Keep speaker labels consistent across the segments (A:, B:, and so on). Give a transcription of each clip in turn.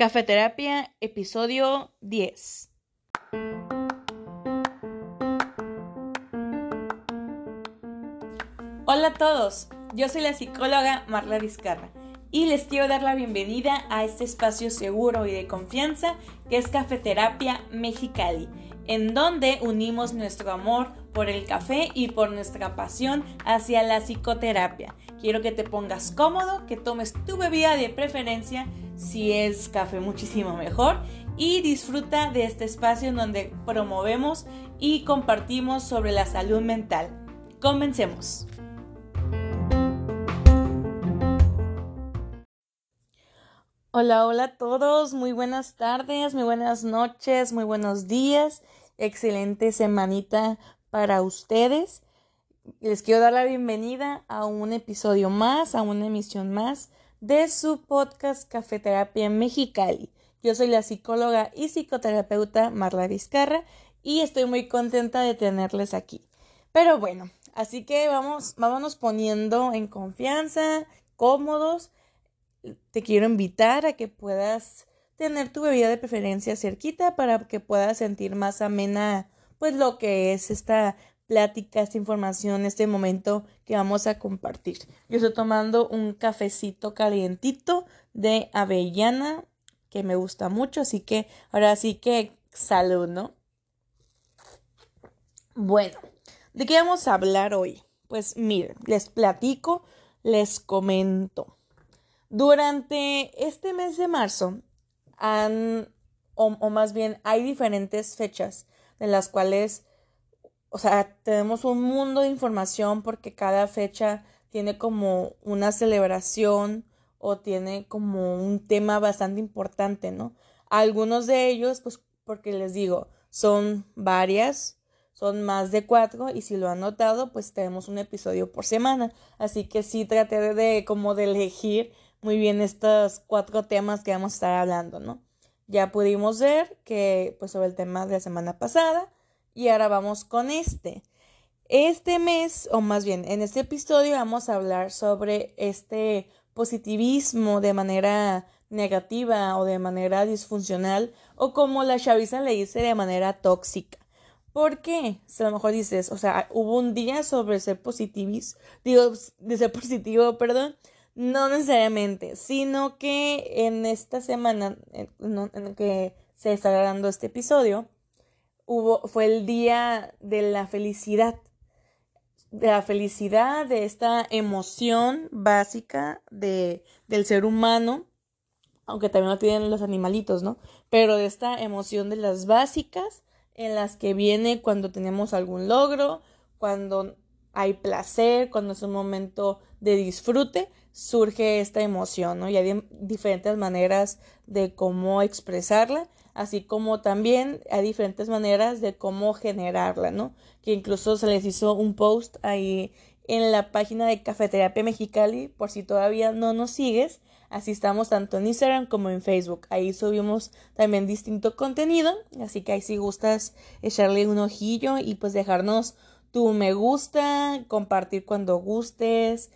A: Cafeterapia, episodio 10. Hola a todos, yo soy la psicóloga Marla Vizcarra y les quiero dar la bienvenida a este espacio seguro y de confianza que es Cafeterapia Mexicali, en donde unimos nuestro amor por el café y por nuestra pasión hacia la psicoterapia. Quiero que te pongas cómodo, que tomes tu bebida de preferencia si es café muchísimo mejor y disfruta de este espacio en donde promovemos y compartimos sobre la salud mental. Comencemos. Hola, hola a todos, muy buenas tardes, muy buenas noches, muy buenos días, excelente semanita para ustedes. Les quiero dar la bienvenida a un episodio más, a una emisión más de su podcast Cafeterapia Mexicali. Yo soy la psicóloga y psicoterapeuta Marla Vizcarra y estoy muy contenta de tenerles aquí. Pero bueno, así que vamos, vámonos poniendo en confianza, cómodos. Te quiero invitar a que puedas tener tu bebida de preferencia cerquita para que puedas sentir más amena pues lo que es esta plática, esta información, este momento que vamos a compartir. Yo estoy tomando un cafecito calientito de avellana que me gusta mucho, así que ahora sí que salud, ¿no? Bueno, ¿de qué vamos a hablar hoy? Pues miren, les platico, les comento. Durante este mes de marzo han, o, o más bien hay diferentes fechas de las cuales o sea, tenemos un mundo de información porque cada fecha tiene como una celebración o tiene como un tema bastante importante, ¿no? Algunos de ellos, pues porque les digo, son varias, son más de cuatro y si lo han notado, pues tenemos un episodio por semana. Así que sí traté de, como de elegir muy bien estos cuatro temas que vamos a estar hablando, ¿no? Ya pudimos ver que, pues sobre el tema de la semana pasada, y ahora vamos con este. Este mes, o más bien, en este episodio vamos a hablar sobre este positivismo de manera negativa o de manera disfuncional o como la chaviza le dice de manera tóxica. ¿Por qué? Si a lo mejor dices, o sea, hubo un día sobre ser positivis, digo, de ser positivo, perdón, no necesariamente, sino que en esta semana en, en que se está grabando este episodio, hubo, fue el día de la felicidad, de la felicidad, de esta emoción básica de, del ser humano, aunque también lo tienen los animalitos, ¿no? Pero de esta emoción de las básicas en las que viene cuando tenemos algún logro, cuando hay placer, cuando es un momento de disfrute, surge esta emoción, ¿no? Y hay diferentes maneras de cómo expresarla así como también hay diferentes maneras de cómo generarla, ¿no? Que incluso se les hizo un post ahí en la página de Cafeterapia Mexicali, por si todavía no nos sigues, así estamos tanto en Instagram como en Facebook. Ahí subimos también distinto contenido, así que ahí si gustas echarle un ojillo y pues dejarnos tu me gusta, compartir cuando gustes,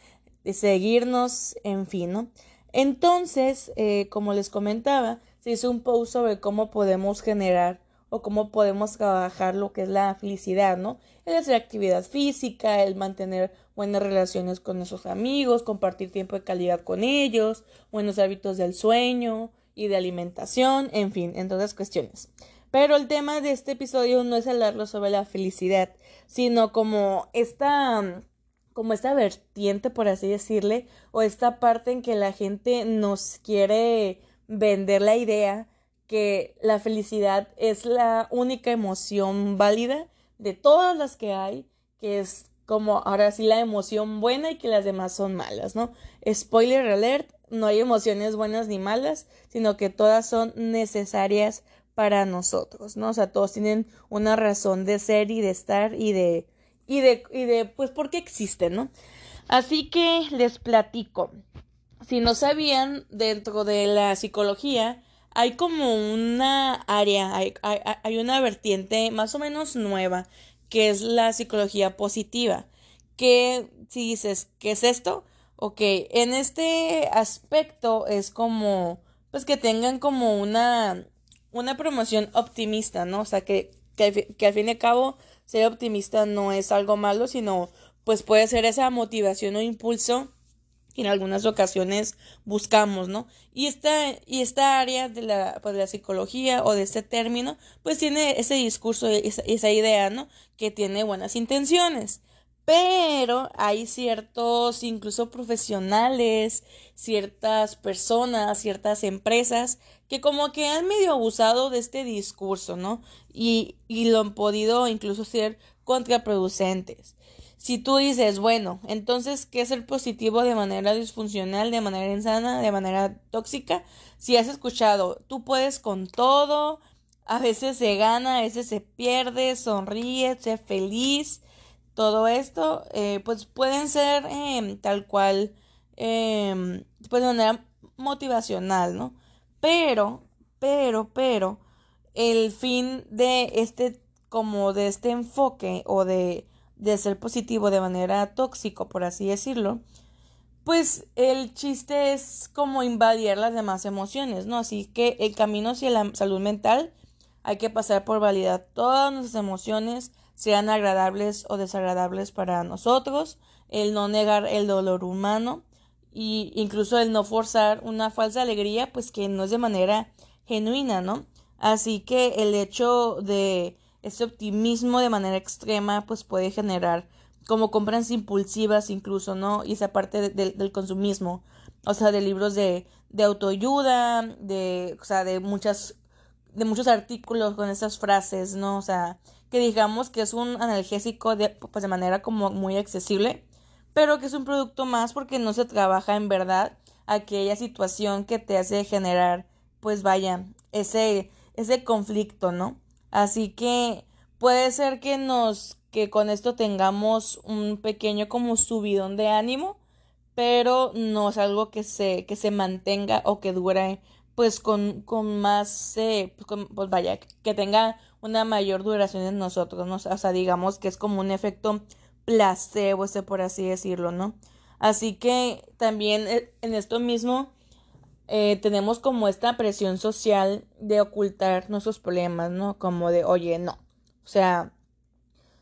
A: seguirnos, en fin, ¿no? Entonces, eh, como les comentaba, se hizo un post sobre cómo podemos generar o cómo podemos trabajar lo que es la felicidad, ¿no? El hacer actividad física, el mantener buenas relaciones con nuestros amigos, compartir tiempo de calidad con ellos, buenos hábitos del sueño y de alimentación, en fin, en todas cuestiones. Pero el tema de este episodio no es hablarlo sobre la felicidad, sino como esta como esta vertiente, por así decirle, o esta parte en que la gente nos quiere vender la idea que la felicidad es la única emoción válida de todas las que hay, que es como ahora sí la emoción buena y que las demás son malas, ¿no? Spoiler alert, no hay emociones buenas ni malas, sino que todas son necesarias para nosotros, ¿no? O sea, todos tienen una razón de ser y de estar y de y de y de pues por qué existen, ¿no? Así que les platico si no sabían, dentro de la psicología hay como una área, hay, hay, una vertiente más o menos nueva, que es la psicología positiva. Que si dices, ¿qué es esto? Ok, en este aspecto es como pues que tengan como una, una promoción optimista, ¿no? O sea, que, que, que al fin y al cabo ser optimista no es algo malo, sino pues puede ser esa motivación o impulso en algunas ocasiones buscamos, ¿no? Y esta, y esta área de la, pues, de la psicología o de este término, pues tiene ese discurso, esa, esa idea, ¿no? Que tiene buenas intenciones. Pero hay ciertos, incluso profesionales, ciertas personas, ciertas empresas que como que han medio abusado de este discurso, ¿no? Y, y lo han podido incluso ser contraproducentes. Si tú dices, bueno, entonces, ¿qué es el positivo de manera disfuncional, de manera insana, de manera tóxica? Si has escuchado, tú puedes con todo, a veces se gana, a veces se pierde, sonríe, sé feliz, todo esto, eh, pues pueden ser em, tal cual, eh, pues de manera motivacional, ¿no? Pero, pero, pero, el fin de este, como de este enfoque o de de ser positivo de manera tóxico, por así decirlo, pues el chiste es como invadir las demás emociones, ¿no? Así que el camino hacia la salud mental hay que pasar por validar todas nuestras emociones, sean agradables o desagradables para nosotros, el no negar el dolor humano y incluso el no forzar una falsa alegría, pues que no es de manera genuina, ¿no? Así que el hecho de ese optimismo de manera extrema pues puede generar como compras impulsivas incluso, ¿no? Y esa parte del consumismo, o sea, de libros de, de autoayuda, de, o sea, de muchas, de muchos artículos con esas frases, ¿no? O sea, que digamos que es un analgésico de, pues de manera como muy accesible, pero que es un producto más porque no se trabaja en verdad aquella situación que te hace generar, pues vaya, ese, ese conflicto, ¿no? Así que puede ser que nos, que con esto tengamos un pequeño como subidón de ánimo, pero no es algo que se, que se mantenga o que dure pues con, con más, eh, pues, pues, vaya, que tenga una mayor duración en nosotros, ¿no? O sea, digamos que es como un efecto placebo, ese por así decirlo, ¿no? Así que también eh, en esto mismo eh, tenemos como esta presión social de ocultar nuestros problemas, ¿no? Como de, oye, no. O sea,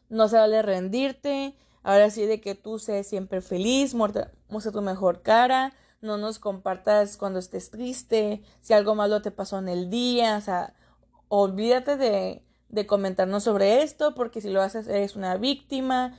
A: no se vale rendirte. Ahora sí de que tú seas siempre feliz, muestra, tu mejor cara, no nos compartas cuando estés triste, si algo malo te pasó en el día, o sea, olvídate de, de comentarnos sobre esto, porque si lo haces eres una víctima,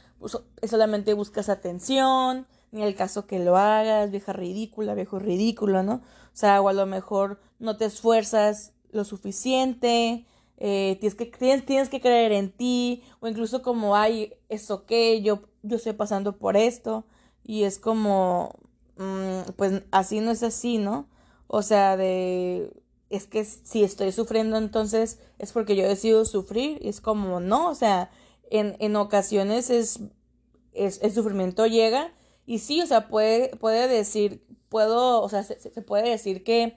A: solamente buscas atención, ni el caso que lo hagas, vieja ridícula, viejo ridículo, ¿no? O sea, o a lo mejor no te esfuerzas lo suficiente, eh, tienes, que, tienes, que creer en ti, o incluso como, hay eso que yo, yo estoy pasando por esto, y es como, mm, pues así no es así, ¿no? O sea, de, es que si estoy sufriendo entonces es porque yo decido sufrir, y es como, no, o sea, en, en ocasiones es, es, el sufrimiento llega, y sí, o sea, puede, puede decir, puedo, o sea, se, puede decir que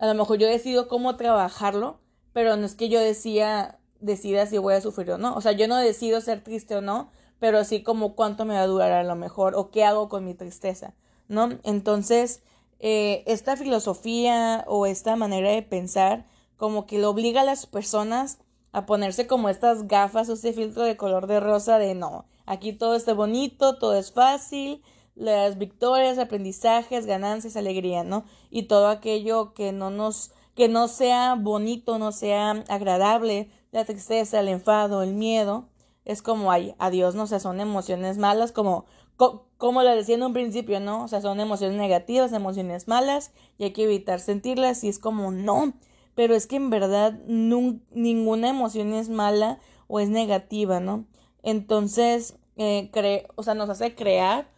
A: a lo mejor yo decido cómo trabajarlo, pero no es que yo decía, decida si voy a sufrir o no. O sea, yo no decido ser triste o no, pero sí como cuánto me va a durar a lo mejor o qué hago con mi tristeza, ¿no? Entonces, eh, esta filosofía o esta manera de pensar como que lo obliga a las personas a ponerse como estas gafas o este filtro de color de rosa de no, aquí todo está bonito, todo es fácil, las victorias, aprendizajes, ganancias, alegría, ¿no? Y todo aquello que no nos, que no sea bonito, no sea agradable, la tristeza, el enfado, el miedo, es como, ay, adiós, ¿no? O sea, son emociones malas, como, como lo decía en un principio, ¿no? O sea, son emociones negativas, emociones malas, y hay que evitar sentirlas, y es como, no, pero es que en verdad ninguna emoción es mala o es negativa, ¿no? Entonces, eh, o sea, nos hace crear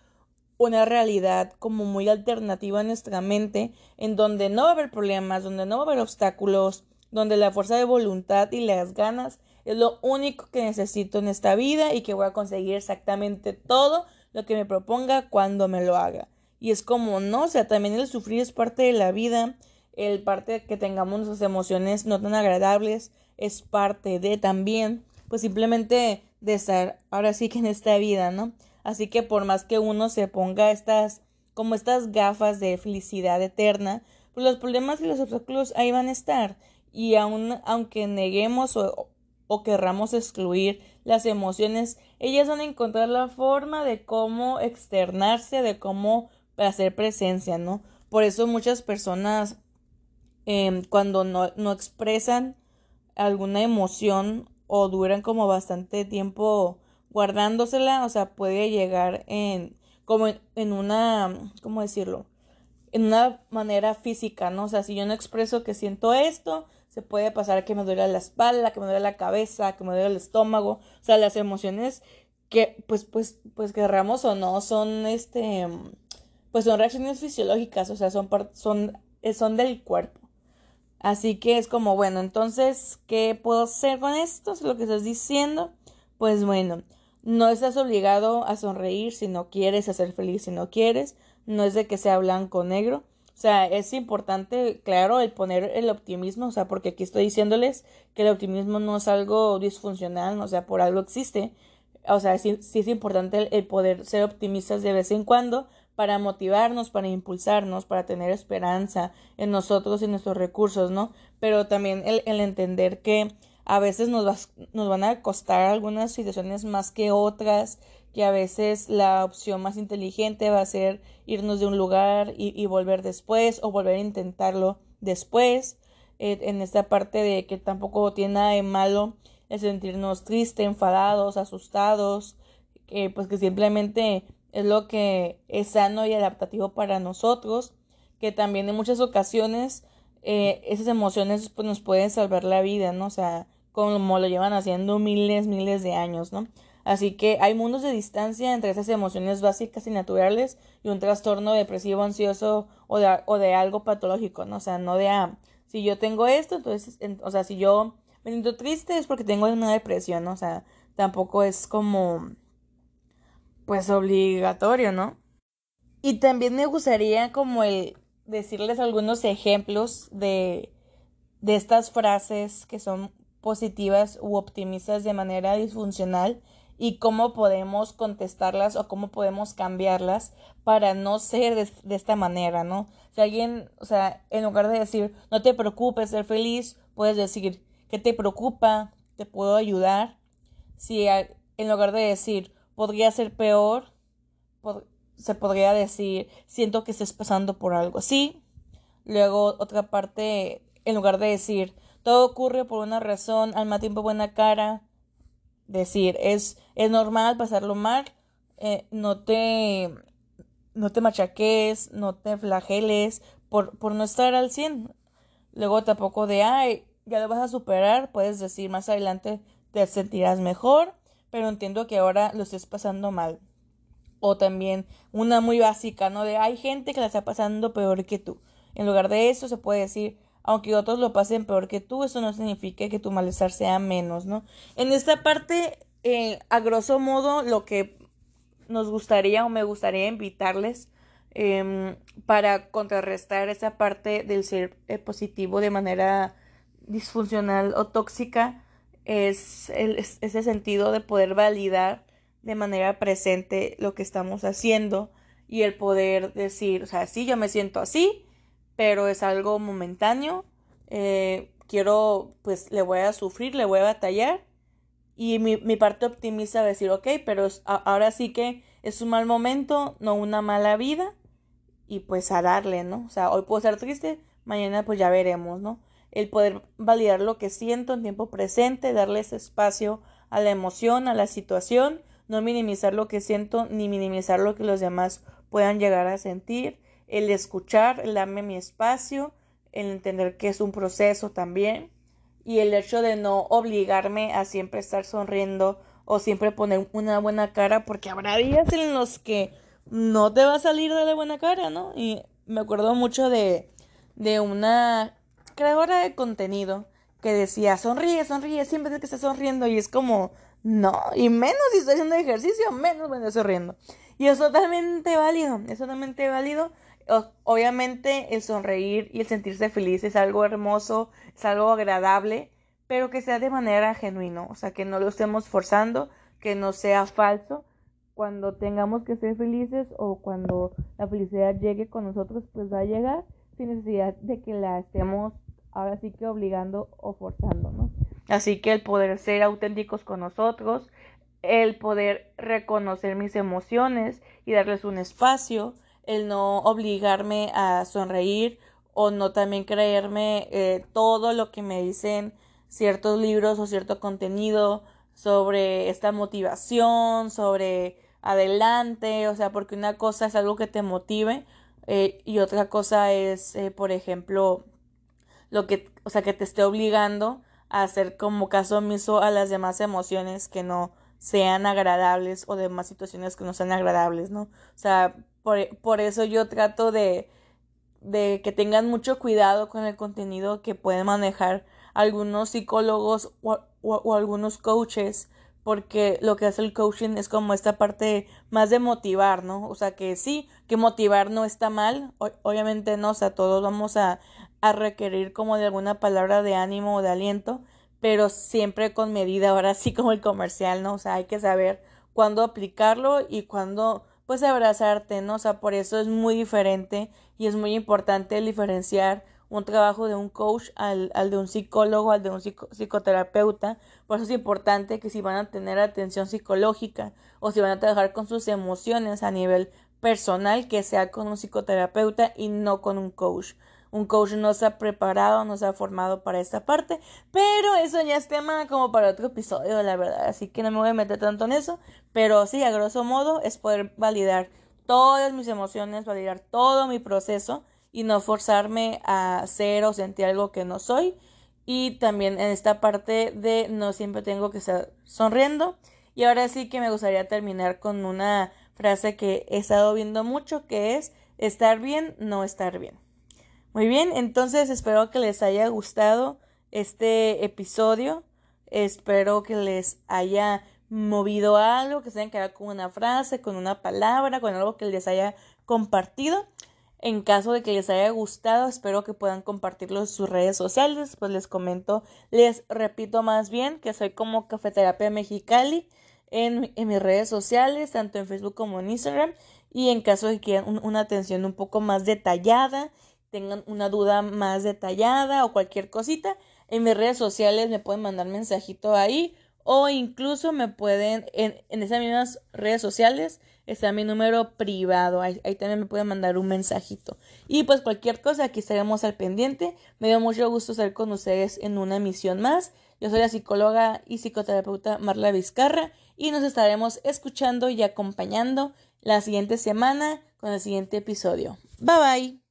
A: una realidad como muy alternativa en nuestra mente, en donde no va a haber problemas, donde no va a haber obstáculos, donde la fuerza de voluntad y las ganas es lo único que necesito en esta vida y que voy a conseguir exactamente todo lo que me proponga cuando me lo haga. Y es como, no, o sea, también el sufrir es parte de la vida, el parte de que tengamos nuestras emociones no tan agradables es parte de también, pues simplemente de estar ahora sí que en esta vida, ¿no? Así que por más que uno se ponga estas, como estas gafas de felicidad eterna, pues los problemas y los obstáculos ahí van a estar. Y aun, aunque neguemos o, querramos excluir las emociones, ellas van a encontrar la forma de cómo externarse, de cómo hacer presencia, ¿no? Por eso muchas personas em, cuando no, no expresan alguna emoción o duran como bastante tiempo guardándosela, o sea, puede llegar en como en, una, ¿cómo decirlo? En una manera física, ¿no? O sea, si yo no expreso que siento esto, se puede pasar que me duele la espalda, que me duele la cabeza, que me duele el estómago, o sea, las emociones que, pues, pues, pues querramos o no, son este, pues son reacciones fisiológicas, o sea, son, son, eh, son del cuerpo. Así que es como, bueno, entonces, ¿qué puedo hacer con esto? Es lo que estás diciendo. Pues bueno, no estás obligado a sonreír si no quieres, a ser feliz si no quieres. No es de que sea blanco o negro. O sea, es importante, claro, el poner el optimismo, o sea, porque aquí estoy diciéndoles que el optimismo no es algo disfuncional, o sea, por algo existe. O sea, sí, sí es importante el poder ser optimistas de vez en cuando, para motivarnos, para impulsarnos, para tener esperanza en nosotros y nuestros recursos, ¿no? Pero también el, entender que a veces nos, nos van a costar algunas situaciones más que otras, que a veces la opción más inteligente va a ser irnos de un lugar y, volver después o volver a intentarlo después. Eh, en esta parte de que tampoco tiene nada de malo el sentirnos tristes, enfadados, asustados, pues que simplemente es lo que es sano y adaptativo para nosotros, que también en muchas ocasiones eh, esas emociones pues, nos pueden salvar la vida, ¿no? O sea, como lo llevan haciendo miles, miles de años, ¿no? Así que hay mundos de distancia entre esas emociones básicas y naturales y un trastorno depresivo, ansioso o de, o de algo patológico, ¿no? O sea, no de, ah, si yo tengo esto, entonces, o sea, si yo me siento triste es porque tengo una depresión, ¿no? O sea, tampoco es como pues obligatorio, ¿no? Y también me gustaría como el decirles algunos ejemplos de, de estas frases que son positivas u optimistas de manera disfuncional y cómo podemos contestarlas o cómo podemos cambiarlas para no ser de, esta manera, ¿no? Si alguien, o sea, en lugar de decir, no te preocupes, ser feliz, puedes decir, ¿qué te preocupa? ¿Te puedo ayudar? Si en lugar de decir, podría ser peor, se podría decir, siento que estés pasando por algo así. Luego, otra parte, en lugar de decir, todo ocurre por una razón, al mismo tiempo buena cara, decir, es, es normal pasarlo mal, eh, no te no te machaques, no te flageles por, por no estar al 100. Luego tampoco de, ay, ya lo vas a superar, puedes decir más adelante te sentirás mejor pero entiendo que ahora lo estés pasando mal. O también una muy básica, ¿no? De hay gente que la está pasando peor que tú. En lugar de eso se puede decir, aunque otros lo pasen peor que tú, eso no significa que tu malestar sea menos, ¿no? En esta parte, eh, a grosso modo, lo que nos gustaría o me gustaría invitarles em, para contrarrestar esa parte del ser eh, positivo de manera disfuncional o tóxica es, ese sentido de poder validar de manera presente lo que estamos haciendo y el poder decir, o sea, sí, yo me siento así, pero es algo momentáneo, eh, quiero, pues le voy a sufrir, le voy a batallar y mi, mi parte optimista va a decir, ok, pero ahora sí que es un mal momento, no una mala vida y pues a darle, ¿no? O sea, hoy puedo estar triste, mañana pues ya veremos, ¿no? el poder validar lo que siento en tiempo presente, darle ese espacio a la emoción, a la situación, no minimizar lo que siento ni minimizar lo que los demás puedan llegar a sentir, el escuchar, el darme mi espacio, el entender que es un proceso también. Y el hecho de no obligarme a siempre estar sonriendo o siempre poner una buena cara porque habrá días en los que no te va a salir de la buena cara, ¿no? Y me acuerdo mucho de, de una creadora de contenido que decía, sonríe, sonríe, siempre que estás sonriendo y es como, no, y menos si estoy haciendo ejercicio, menos me estoy sonriendo. Y es totalmente válido, es totalmente válido. Obviamente el sonreír y el sentirse feliz es algo hermoso, es algo agradable, pero que sea de manera genuina, o sea, que no lo estemos forzando, que no sea falso. Cuando tengamos que ser felices o cuando la felicidad llegue con nosotros, pues va a llegar sin necesidad de que la estemos ahora sí que obligando o forzando, ¿no? Así que el poder ser auténticos con nosotros, el poder reconocer mis emociones y darles un espacio, el no obligarme a sonreír o no también creerme eh, todo lo que me dicen ciertos libros o cierto contenido sobre esta motivación, sobre adelante, o sea, porque una cosa es algo que te motive eh, y otra cosa es, eh, por ejemplo, lo que, o sea, que te esté obligando hacer como caso omiso a las demás emociones que no sean agradables o demás situaciones que no sean agradables, ¿no? O sea, por, por eso yo trato de, de que tengan mucho cuidado con el contenido que pueden manejar algunos psicólogos o, o, algunos coaches porque lo que hace el coaching es como esta parte más de motivar, ¿no? O sea que sí, que motivar no está mal, obviamente no, o sea, todos vamos a, a requerir como de alguna palabra de ánimo o de aliento, pero siempre con medida, ahora sí como el comercial, ¿no? O sea, hay que saber cuándo aplicarlo y cuándo pues abrazarte, ¿no? O sea, por eso es muy diferente y es muy importante diferenciar un trabajo de un coach al, al de un psicólogo, al de un psicoterapeuta. Por eso es importante que si van a tener atención psicológica o si van a trabajar con sus emociones a nivel personal, que sea con un psicoterapeuta y no con un coach un coach no se ha preparado, no se ha formado para esta parte, pero eso ya es tema como para otro episodio, la verdad, así que no me voy a meter tanto en eso, pero sí, a grosso modo, es poder validar todas mis emociones, validar todo mi proceso y no forzarme a ser o sentir algo que no soy. Y también en esta parte de no siempre tengo que estar sonriendo. Y ahora sí que me gustaría terminar con una frase que he estado viendo mucho, que es estar bien, no estar bien. Muy bien, entonces espero que les haya gustado este episodio. Espero que les haya movido algo, que se hayan quedado con una frase, con una palabra, con algo que les haya compartido. En caso de que les haya gustado, espero que puedan compartirlo en sus redes sociales. Pues les comento, les repito más bien que soy como Cafeterapia Mexicali en, en mis redes sociales, tanto en Facebook como en Instagram. Y en caso de que quieran una atención un poco más detallada tengan una duda más detallada o cualquier cosita, en mis redes sociales me pueden mandar mensajito ahí o incluso me pueden, en, en esas mismas redes sociales está mi número privado, ahí, también me pueden mandar un mensajito. Y pues cualquier cosa, aquí estaremos al pendiente. Me dio mucho gusto estar con ustedes en una emisión más. Yo soy la psicóloga y psicoterapeuta Marla Vizcarra y nos estaremos escuchando y acompañando la siguiente semana con el siguiente episodio. Bye bye.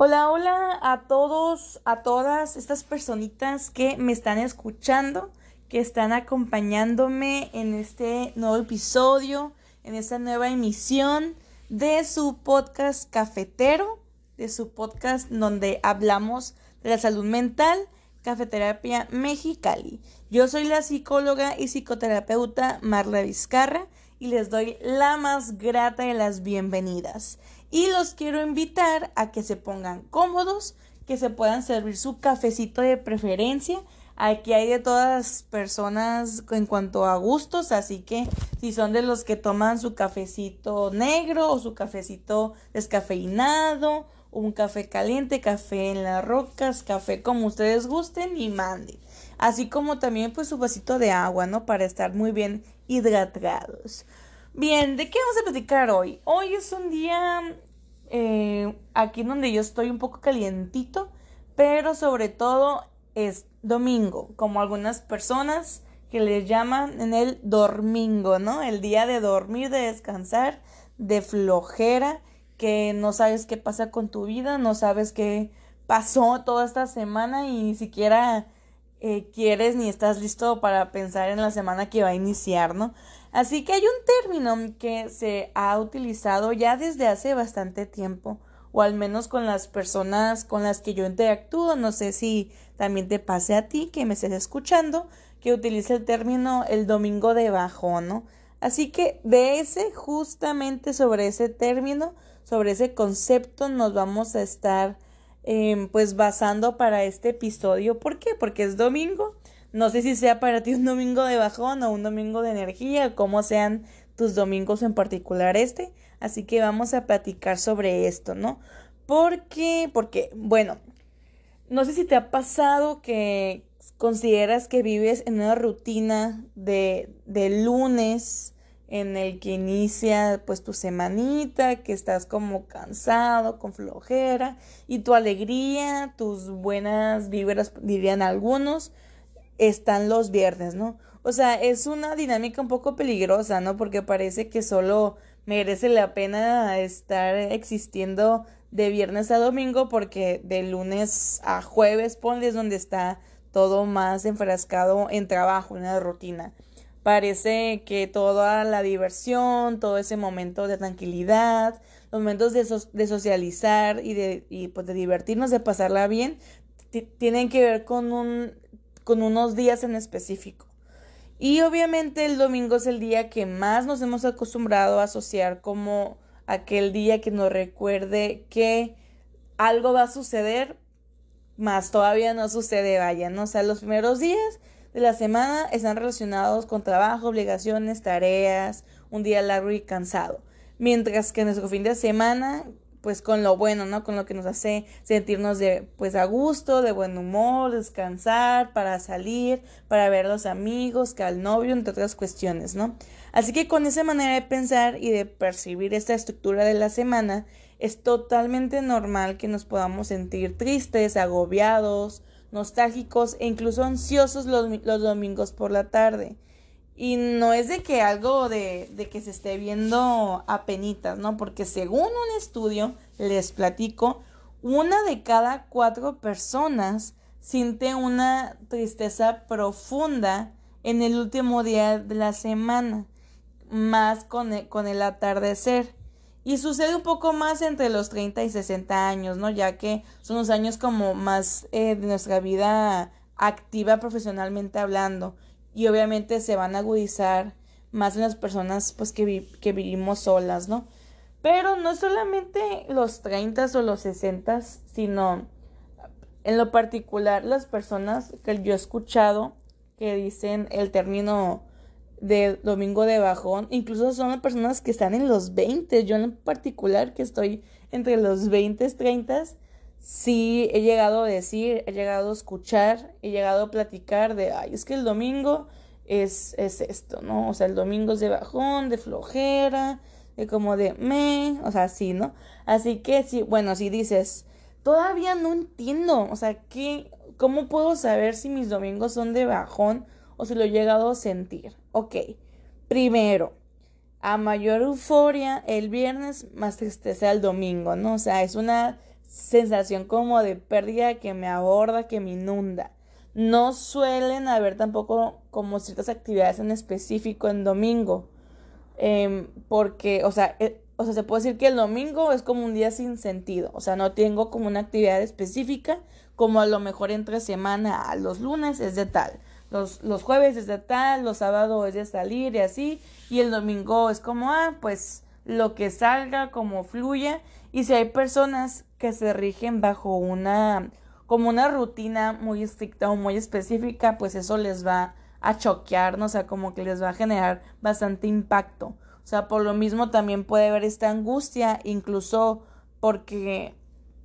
A: Hola, hola a todos, a todas estas personitas que me están escuchando, que están acompañándome en este nuevo episodio, en esta nueva emisión de su podcast cafetero, de su podcast donde hablamos de la salud mental, Cafeterapia Mexicali. Yo soy la psicóloga y psicoterapeuta Marla Vizcarra y les doy la más grata de las bienvenidas y los quiero invitar a que se pongan cómodos, que se puedan servir su cafecito de preferencia. Aquí hay de todas personas en cuanto a gustos, así que si son de los que toman su cafecito negro o su cafecito descafeinado, un café caliente, café en las rocas, café como ustedes gusten y manden. Así como también pues su vasito de agua, ¿no? Para estar muy bien hidratados. Bien, ¿de qué vamos a platicar hoy? Hoy es un día eh, aquí donde yo estoy un poco calientito, pero sobre todo es domingo, como algunas personas que le llaman en el domingo, ¿no? El día de dormir, de descansar, de flojera, que no sabes qué pasa con tu vida, no sabes qué pasó toda esta semana y ni siquiera eh, quieres ni estás listo para pensar en la semana que va a iniciar, ¿no? Así que hay un término que se ha utilizado ya desde hace bastante tiempo, o al menos con las personas con las que yo interactúo, no sé si también te pase a ti que me estés escuchando, que utilice el término el domingo de bajón, ¿no? Así que de ese, justamente sobre ese término, sobre ese concepto, nos vamos a estar Em, pues basando para este episodio. ¿Por qué? Porque es domingo. No sé si sea para ti un domingo de bajón o un domingo de energía, como sean tus domingos en particular este. Así que vamos a platicar sobre esto, ¿no? ¿Por qué? Porque, bueno, no sé si te ha pasado que consideras que vives en una rutina de, de lunes en el que inicia pues tu semanita, que estás como cansado, con flojera y tu alegría, tus buenas vibras dirían algunos, están los viernes, ¿no? O sea, es una dinámica un poco peligrosa, ¿no? Porque parece que solo merece la pena estar existiendo de viernes a domingo porque de lunes a jueves, ponles donde está todo más enfrascado en trabajo, en la rutina. Parece que toda la diversión, todo ese momento de tranquilidad, los momentos de, de socializar y de, y, pues, de divertirnos, de pasarla bien, tienen que ver con, un, con unos días en específico. Y obviamente el domingo es el día que más nos hemos acostumbrado a asociar como aquel día que nos recuerde que algo va a suceder, más todavía no sucede, vaya, ¿no? O sea, los primeros días de la semana están relacionados con trabajo, obligaciones, tareas, un día largo y cansado. Mientras que nuestro fin de semana, pues con lo bueno, ¿no? Con lo que nos hace sentirnos de, pues a gusto, de buen humor, descansar, para salir, para ver a los amigos, que al novio, entre otras cuestiones, ¿no? Así que con esa manera de pensar y de percibir esta estructura de la semana, es totalmente normal que nos podamos sentir tristes, agobiados, nostálgicos e incluso ansiosos los, domingos por la tarde. Y no es de que algo de, de, que se esté viendo a penitas, ¿no? Porque según un estudio, les platico, una de cada cuatro personas siente una tristeza profunda en el último día de la semana, más con el, con el atardecer. Y sucede un poco más entre los 30 y 60 años, ¿no? Ya que son los años como más eh, de nuestra vida activa profesionalmente hablando. Y obviamente se van a agudizar más en las personas pues que, que vivimos solas, ¿no? Pero no solamente los 30 o los 60, sino en lo particular las personas que yo he escuchado que dicen el término de domingo de bajón. Incluso son personas que están en los 20. Yo en particular, que estoy entre los 20 y 30, sí he llegado a decir, he llegado a escuchar, he llegado a platicar de, ay, es que el domingo es, es esto, ¿no? O sea, el domingo es de bajón, de flojera, de como de me, o sea, sí, ¿no? Así que sí, bueno, si dices, todavía no entiendo, o sea, ¿qué, ¿cómo puedo saber si mis domingos son de bajón? o si lo he llegado a sentir. Ok, primero, a mayor euforia el viernes, más tristeza el domingo, ¿no? O sea, es una sensación como de pérdida que me aborda, que me inunda. No suelen haber tampoco como ciertas actividades en específico en domingo. Em, porque, o sea, eh, o sea, se puede decir que el domingo es como un día sin sentido. O sea, no tengo como una actividad específica, como a lo mejor entre semana a los lunes es de tal los, los jueves es de tal, los sábados es de salir y así, y el domingo es como, ah, pues lo que salga, como fluya, y si hay personas que se rigen bajo una, como una rutina muy estricta o muy específica, pues eso les va a choquear, ¿no? O sea, como que les va a generar bastante impacto. O sea, por lo mismo también puede haber esta angustia, incluso porque,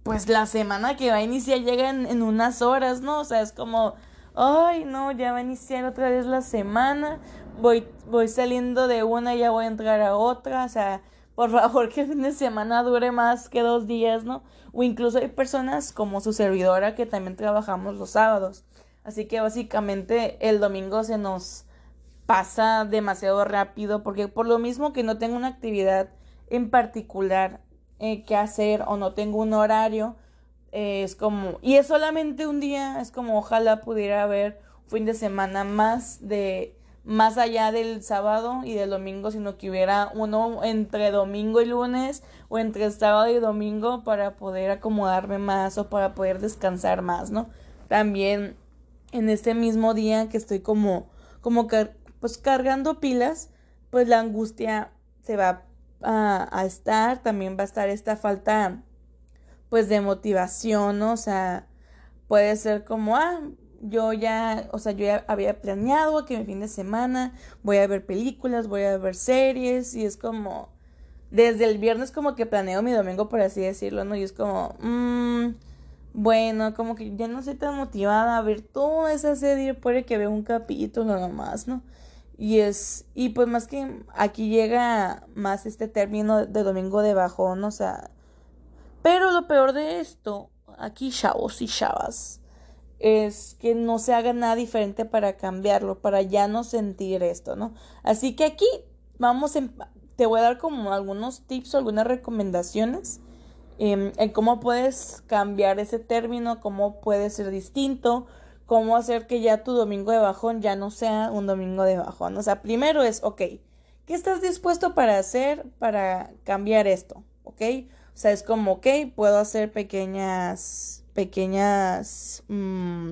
A: pues la semana que va a iniciar llega en, en unas horas, ¿no? O sea, es como ay, no, ya va a iniciar otra vez la semana, voy, voy saliendo de una ya voy a entrar a otra, o sea, por favor que el fin de semana dure más que dos días, ¿no? O incluso hay personas como su servidora que también trabajamos los sábados. Así que básicamente el domingo se nos pasa demasiado rápido porque por lo mismo que no tengo una actividad en particular eh, que hacer o no tengo un horario, es como, y es solamente un día, es como ojalá pudiera haber fin de semana más de, más allá del sábado y del domingo, sino que hubiera uno entre domingo y lunes o entre sábado y domingo para poder acomodarme más o para poder descansar más, ¿no? También en este mismo día que estoy como, como pues cargando pilas, pues la angustia se va a, a estar, también va a estar esta falta pues de motivación, ¿no? O sea, puede ser como, ah, yo ya, o sea, yo ya había planeado que mi fin de semana voy a ver películas, voy a ver series y es como, desde el viernes como que planeo mi domingo, por así decirlo, ¿no? Y es como, mmm, bueno, como que ya no estoy tan motivada a ver toda esa serie, puede que vea un capítulo nomás, ¿no? Y es, y pues más que aquí llega más este término de domingo de bajón, o sea, pero lo peor de esto, aquí chavos y chavas, es que no se haga nada diferente para cambiarlo, para ya no sentir esto, ¿no? Así que aquí vamos, en, te voy a dar como algunos tips o algunas recomendaciones em, en cómo puedes cambiar ese término, cómo puede ser distinto, cómo hacer que ya tu domingo de bajón ya no sea un domingo de bajón. O sea, primero es, ok, ¿qué estás dispuesto para hacer para cambiar esto? ¿Ok? O sea, es como, ok, puedo hacer pequeñas, pequeñas mm,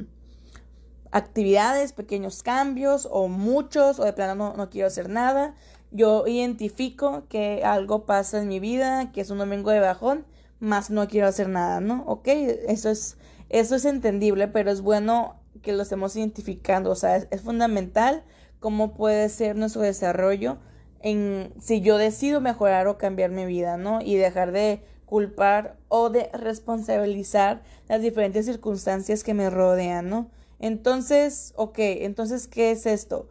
A: actividades, pequeños cambios o muchos, o de plano no, no quiero hacer nada. Yo identifico que algo pasa en mi vida, que es un domingo de bajón, más no quiero hacer nada, ¿no? Ok, eso es, eso es entendible, pero es bueno que lo estemos identificando, o sea, es, fundamental cómo puede ser nuestro desarrollo en si yo decido mejorar o cambiar mi vida, ¿no? Y dejar de culpar o de responsabilizar las diferentes circunstancias que me rodean, ¿no? Entonces, ok, entonces, ¿qué es esto?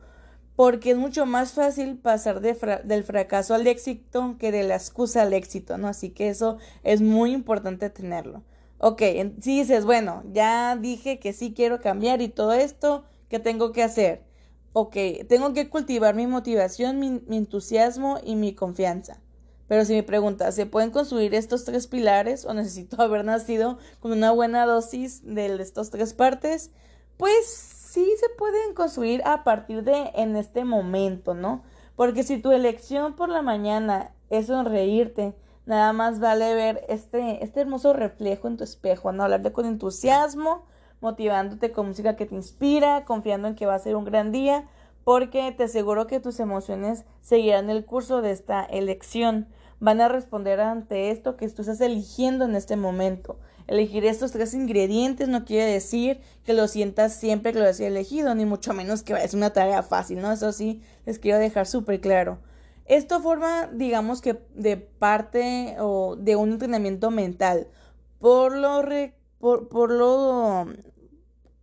A: Porque es mucho más fácil pasar del fracaso al éxito que de la excusa al éxito, ¿no? Así que eso es muy importante tenerlo. Ok, si dices, bueno, ya dije que sí quiero cambiar y todo esto, ¿qué tengo que hacer? Ok, tengo que cultivar mi motivación, mi, entusiasmo y mi confianza. Pero si me preguntas, ¿se pueden construir estos tres pilares o necesito haber nacido con una buena dosis de estos tres partes? Pues sí se pueden construir a partir de en este momento, ¿no? Porque si tu elección por la mañana es sonreírte, Nada más vale ver este, este hermoso reflejo en tu espejo, ¿no? Hablarte con entusiasmo, motivándote con música que te inspira, confiando en que va a ser un gran día, porque te aseguro que tus emociones seguirán el curso de esta elección. Van a responder ante esto que tú estás eligiendo en este momento. Elegir estos tres ingredientes no quiere decir que lo sientas siempre que lo hayas elegido, ni mucho menos que es una tarea fácil, ¿no? Eso sí, les quiero dejar súper claro. Esto forma, digamos que, de parte o de un entrenamiento mental. Por lo, por, lo,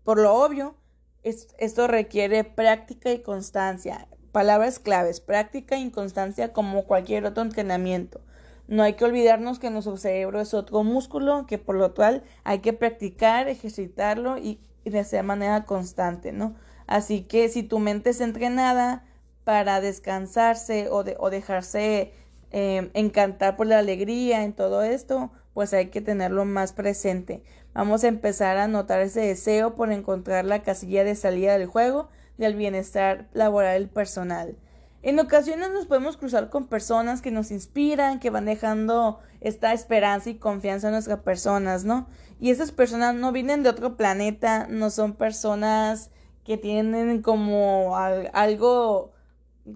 A: por lo obvio, esto requiere práctica y constancia. Palabras claves, práctica y constancia como cualquier otro entrenamiento. No hay que olvidarnos que nuestro cerebro es otro músculo que por lo cual hay que practicar, ejercitarlo y, y de esa manera constante, ¿no? Así que si tu mente es entrenada, para descansarse o, de, o dejarse em, encantar por la alegría en todo esto, pues hay que tenerlo más presente. Vamos a empezar a notar ese deseo por encontrar la casilla de salida del juego del bienestar laboral personal. En ocasiones nos podemos cruzar con personas que nos inspiran, que van dejando esta esperanza y confianza en nuestras personas, ¿no? Y esas personas no vienen de otro planeta, no son personas que tienen como algo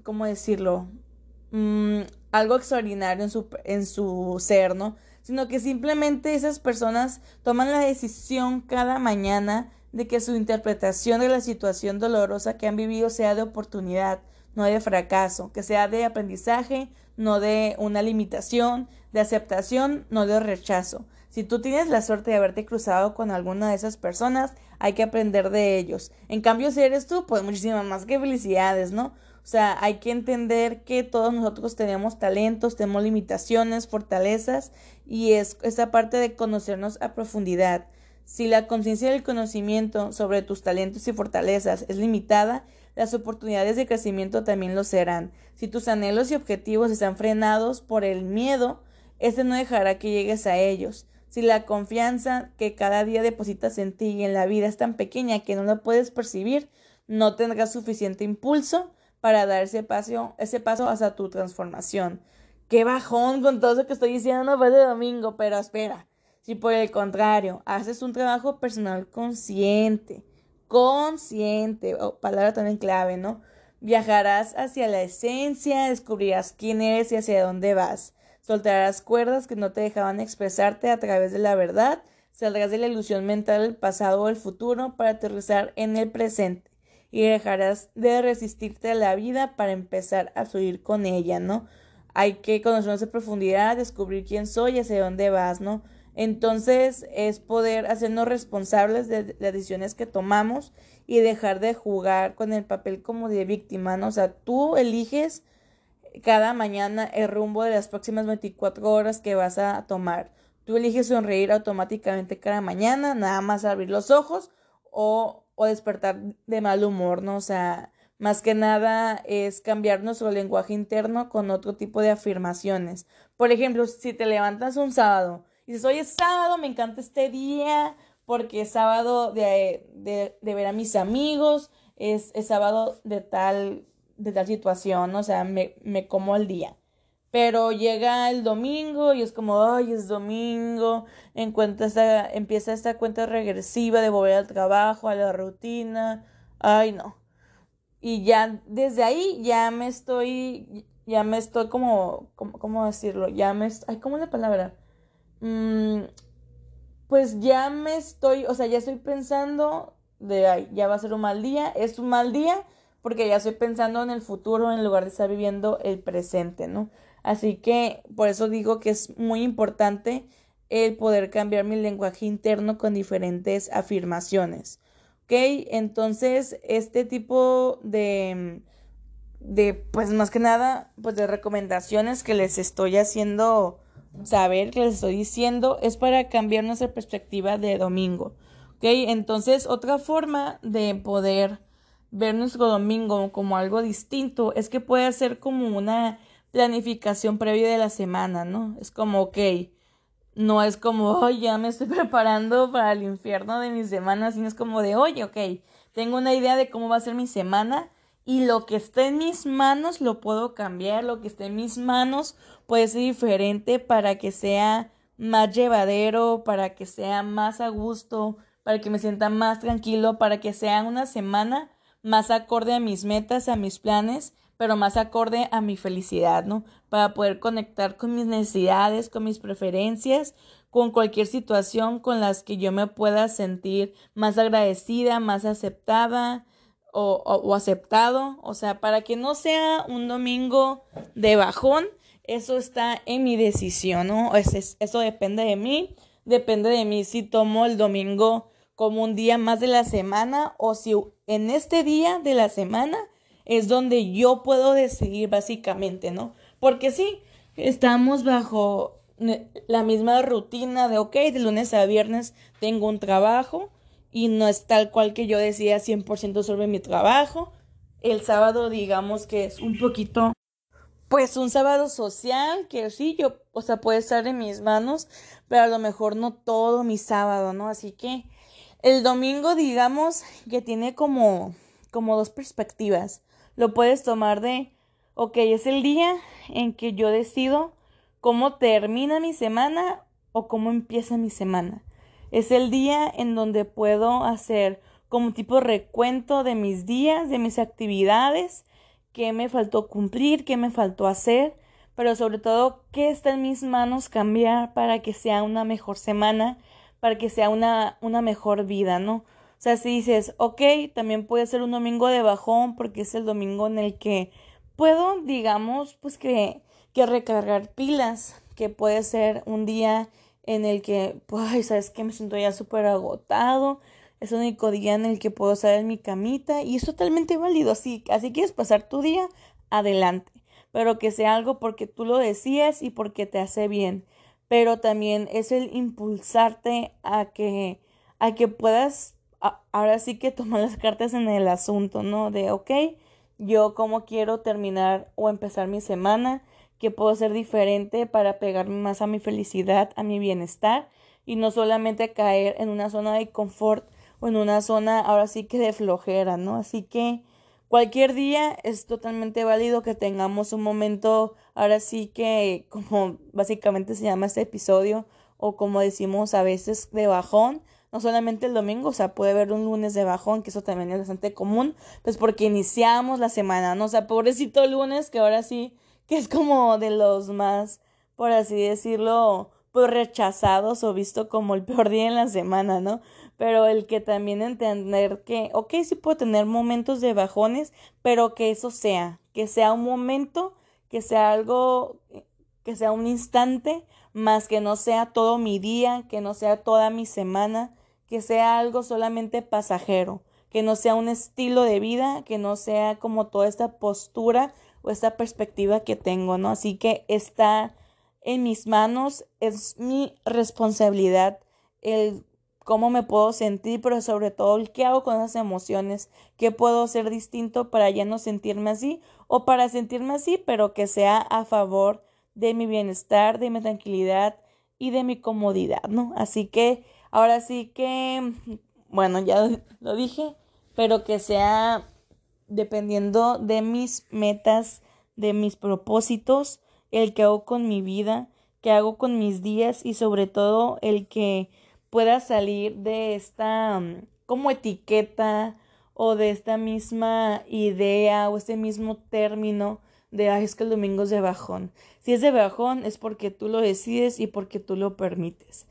A: ¿cómo decirlo? Mm, algo extraordinario en su, en su ser, ¿no? Sino que simplemente esas personas toman la decisión cada mañana de que su interpretación de la situación dolorosa que han vivido sea de oportunidad, no de fracaso, que sea de aprendizaje, no de una limitación, de aceptación, no de rechazo. Si tú tienes la suerte de haberte cruzado con alguna de esas personas, hay que aprender de ellos. En cambio, si eres tú, pues muchísimas más que felicidades, ¿no? O sea, hay que entender que todos nosotros tenemos talentos, tenemos limitaciones, fortalezas y es esa parte de conocernos a profundidad. Si la conciencia del conocimiento sobre tus talentos y fortalezas es limitada, las oportunidades de crecimiento también lo serán. Si tus anhelos y objetivos están frenados por el miedo, este no dejará que llegues a ellos. Si la confianza que cada día depositas en ti y en la vida es tan pequeña que no la puedes percibir, no tendrás suficiente impulso para dar ese paso, ese paso hacia tu transformación. Qué bajón con todo eso que estoy diciendo no fue de domingo, pero espera. Si por el contrario haces un trabajo personal consciente, consciente, palabra también clave, ¿no? Viajarás hacia la esencia, descubrirás quién eres y hacia dónde vas. Soltarás cuerdas que no te dejaban expresarte a través de la verdad. Saldrás de la ilusión mental del pasado o el futuro para aterrizar en el presente y dejarás de resistirte a la vida para empezar a fluir con ella, ¿no? hay que conocernos en profundidad, descubrir quién soy y hacia dónde vas, ¿no? Entonces es poder hacernos responsables de las decisiones que tomamos y dejar de jugar con el papel como de víctima, ¿no? O sea, tú eliges cada mañana el rumbo de las próximas 24 horas que vas a tomar. Tú eliges sonreír automáticamente cada mañana, nada más abrir los ojos o, o despertar de mal humor, ¿no? O sea, más que nada es cambiar nuestro lenguaje interno con otro tipo de afirmaciones. Por ejemplo, si te levantas un sábado y dices, hoy es sábado, me encanta este día porque es sábado de, de, de ver a mis amigos, es, es, sábado de tal, de tal situación, o sea, me, me como el día. Pero llega el domingo y es como, ay, es domingo, esta, empieza esta cuenta regresiva de volver al trabajo, a la rutina, ay, no y ya desde ahí ya me estoy, ya me estoy como, ¿cómo decirlo? Ya me, ay, ¿cómo es la palabra? Mm, pues ya me estoy, o sea, ya estoy pensando de, ay, ya va a ser un mal día, es un mal día porque ya estoy pensando en el futuro en lugar de estar viviendo el presente, ¿no? Así que por eso digo que es muy importante el poder cambiar mi lenguaje interno con diferentes afirmaciones. Entonces, este tipo de, de, pues más que nada, pues de recomendaciones que les estoy haciendo saber, que les estoy diciendo, es para cambiar nuestra perspectiva de domingo, ¿ok? Entonces, otra forma de poder ver nuestro domingo como algo distinto es que puede ser como una planificación previa de la semana, ¿no? Es como, ok, no es como, oye, ya me estoy preparando para el infierno de mi semana, sino es como de, oye, ok, tengo una idea de cómo va a ser mi semana y lo que esté en mis manos lo puedo cambiar, lo que esté en mis manos puede ser diferente para que sea más llevadero, para que sea más a gusto, para que me sienta más tranquilo, para que sea una semana más acorde a mis metas, a mis planes pero más acorde a mi felicidad, ¿no? Para poder conectar con mis necesidades, con mis preferencias, con cualquier situación con las que yo me pueda sentir más agradecida, más aceptada o, o, aceptado. O sea, para que no sea un domingo de bajón, eso está en mi decisión, ¿no? Eso, eso depende de mí, depende de mí si tomo el domingo como un día más de la semana o si en este día de la semana es donde yo puedo decidir básicamente, ¿no? Porque sí, estamos bajo la misma rutina de, ok, de lunes a viernes tengo un trabajo y no es tal cual que yo decía 100% sobre mi trabajo. El sábado digamos que es un poquito, pues un sábado social, que sí, yo, o sea, puede estar en mis manos, pero a lo mejor no todo mi sábado, ¿no? Así que el domingo digamos que tiene como, como dos perspectivas lo puedes tomar de, ok, es el día en que yo decido cómo termina mi semana o cómo empieza mi semana. Es el día en donde puedo hacer como tipo recuento de mis días, de mis actividades, qué me faltó cumplir, qué me faltó hacer, pero sobre todo qué está en mis manos cambiar para que sea una mejor semana, para que sea una, una mejor vida, ¿no? O sea, si dices, ok, también puede ser un domingo de bajón porque es el domingo en el que puedo, digamos, pues que, que recargar pilas, que puede ser un día en el que, pues, sabes que me siento ya súper agotado, es el único día en el que puedo estar en mi camita y es totalmente válido. Así, así quieres pasar tu día, adelante, pero que sea algo porque tú lo decías y porque te hace bien. Pero también es el impulsarte a que, a que puedas ahora sí que tomar las cartas en el asunto, ¿no? De, ok, yo cómo quiero terminar o empezar mi semana, qué puedo hacer diferente para pegarme más a mi felicidad, a mi bienestar y no solamente caer en una zona de confort o en una zona ahora sí que de flojera, ¿no? Así que cualquier día es totalmente válido que tengamos un momento ahora sí que como básicamente se llama este episodio o como decimos a veces de bajón no solamente el domingo, o sea, puede haber un lunes de bajón, que eso también es bastante común, pues porque iniciamos la semana, ¿no? O sea, pobrecito lunes, que ahora sí, que es como de los más, por así decirlo, pues rechazados o visto como el peor día en la semana, ¿no? Pero el que también entender que, ok, sí puedo tener momentos de bajones, pero que eso sea, que sea un momento que sea algo, que sea un instante, más que no sea todo mi día, que no sea toda mi semana, que sea algo solamente pasajero, que no sea un estilo de vida, que no sea como toda esta postura o esta perspectiva que tengo, ¿no? Así que está en mis manos, es mi responsabilidad el cómo me puedo sentir, pero sobre todo el qué hago con esas emociones, qué puedo hacer distinto para ya no sentirme así o para sentirme así, pero que sea a favor de mi bienestar, de mi tranquilidad y de mi comodidad, ¿no? Así que ahora sí que, bueno, ya lo dije, pero que sea dependiendo de mis metas, de mis propósitos, el que hago con mi vida, que hago con mis días y sobre todo el que pueda salir de esta mm, como etiqueta o de esta misma idea o este mismo término de Ay, es que el domingo es de bajón. Si es de bajón es porque tú lo decides y porque tú lo permites.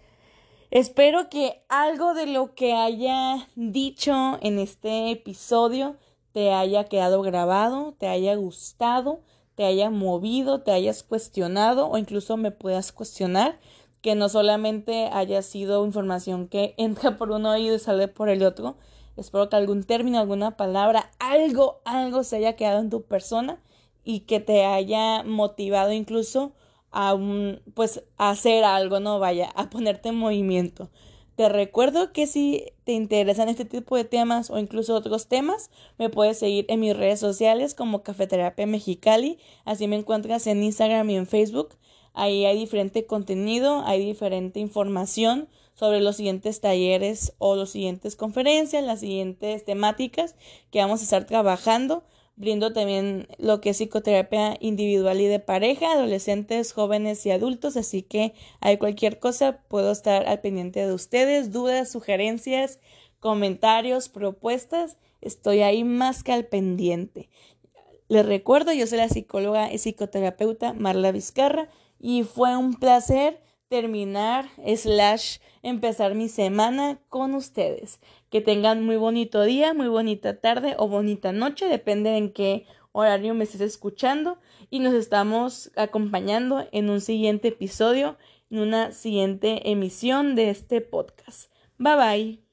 A: Espero que algo de lo que haya dicho en este episodio te haya quedado grabado, te haya gustado, te haya movido, te hayas cuestionado o incluso me puedas cuestionar que no solamente haya sido información que entra por un oído y sale por el otro. Espero que algún término, alguna palabra, algo, algo se haya quedado en tu persona y que te haya motivado incluso a pues a hacer algo, no vaya, a ponerte en movimiento. Te recuerdo que si te interesan este tipo de temas o incluso otros temas, me puedes seguir en mis redes sociales como Cafeterapia Mexicali. Así me encuentras en Instagram y en Facebook. Ahí hay diferente contenido, hay diferente información sobre los siguientes talleres o las siguientes conferencias, las siguientes temáticas que vamos a estar trabajando. Brindo también lo que es psicoterapia individual y de pareja, adolescentes, jóvenes y adultos, así que hay cualquier cosa, puedo estar al pendiente de ustedes, dudas, sugerencias, comentarios, propuestas, estoy ahí más que al pendiente. Les recuerdo, yo soy la psicóloga y psicoterapeuta Marla Vizcarra y fue un placer terminar slash empezar mi semana con ustedes. Que tengan muy bonito día, muy bonita tarde o bonita noche, depende en qué horario me estés escuchando y nos estamos acompañando en un siguiente episodio, en una siguiente emisión de este podcast. Bye bye.